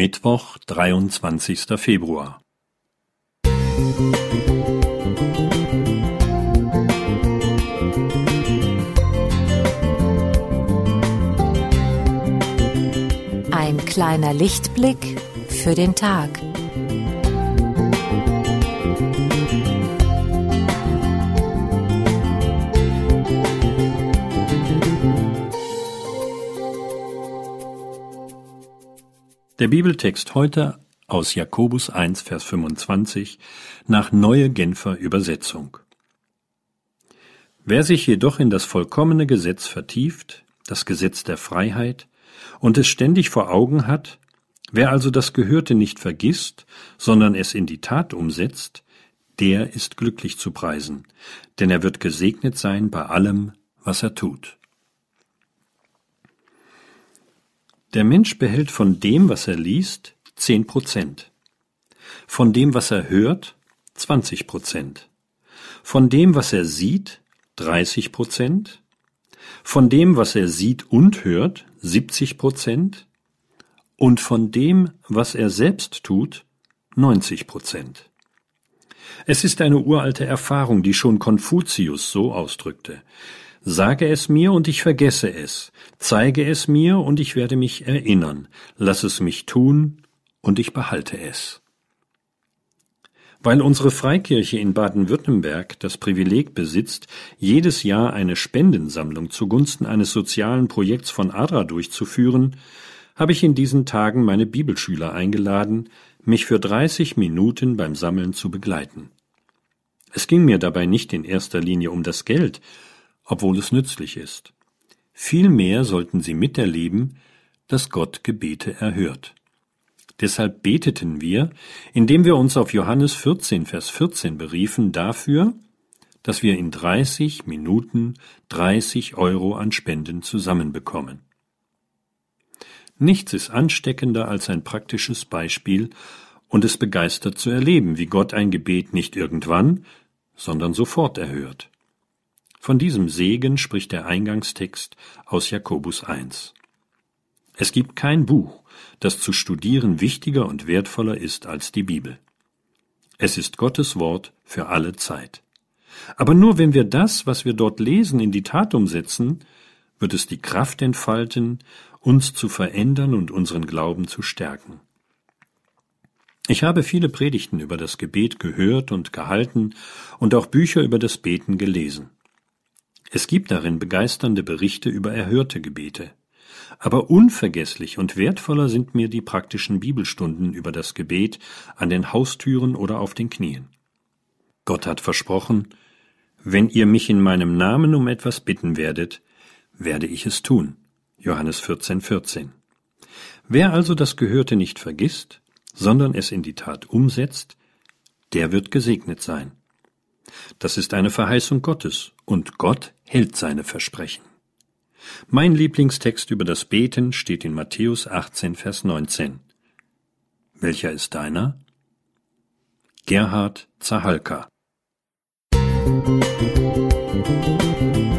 Mittwoch, 23. Februar. Ein kleiner Lichtblick für den Tag. Der Bibeltext heute aus Jakobus 1, Vers 25 nach Neue Genfer Übersetzung. Wer sich jedoch in das vollkommene Gesetz vertieft, das Gesetz der Freiheit, und es ständig vor Augen hat, wer also das Gehörte nicht vergisst, sondern es in die Tat umsetzt, der ist glücklich zu preisen, denn er wird gesegnet sein bei allem, was er tut. Der Mensch behält von dem, was er liest, zehn Prozent. Von dem, was er hört, zwanzig Prozent. Von dem, was er sieht, dreißig Prozent. Von dem, was er sieht und hört, siebzig Prozent. Und von dem, was er selbst tut, neunzig Prozent. Es ist eine uralte Erfahrung, die schon Konfuzius so ausdrückte. Sage es mir und ich vergesse es, zeige es mir und ich werde mich erinnern, lass es mich tun und ich behalte es. Weil unsere Freikirche in Baden-Württemberg das Privileg besitzt, jedes Jahr eine Spendensammlung zugunsten eines sozialen Projekts von ADRA durchzuführen, habe ich in diesen Tagen meine Bibelschüler eingeladen, mich für 30 Minuten beim Sammeln zu begleiten. Es ging mir dabei nicht in erster Linie um das Geld, obwohl es nützlich ist. Vielmehr sollten sie miterleben, dass Gott Gebete erhört. Deshalb beteten wir, indem wir uns auf Johannes 14, Vers 14 beriefen, dafür, dass wir in 30 Minuten 30 Euro an Spenden zusammenbekommen. Nichts ist ansteckender als ein praktisches Beispiel und es begeistert zu erleben, wie Gott ein Gebet nicht irgendwann, sondern sofort erhört. Von diesem Segen spricht der Eingangstext aus Jakobus 1. Es gibt kein Buch, das zu studieren wichtiger und wertvoller ist als die Bibel. Es ist Gottes Wort für alle Zeit. Aber nur wenn wir das, was wir dort lesen, in die Tat umsetzen, wird es die Kraft entfalten, uns zu verändern und unseren Glauben zu stärken. Ich habe viele Predigten über das Gebet gehört und gehalten und auch Bücher über das Beten gelesen. Es gibt darin begeisternde Berichte über erhörte Gebete. Aber unvergesslich und wertvoller sind mir die praktischen Bibelstunden über das Gebet an den Haustüren oder auf den Knien. Gott hat versprochen, wenn ihr mich in meinem Namen um etwas bitten werdet, werde ich es tun. Johannes 14, 14. Wer also das Gehörte nicht vergisst, sondern es in die Tat umsetzt, der wird gesegnet sein. Das ist eine Verheißung Gottes, und Gott hält seine Versprechen. Mein Lieblingstext über das Beten steht in Matthäus 18, Vers 19. Welcher ist deiner? Gerhard Zahalka Musik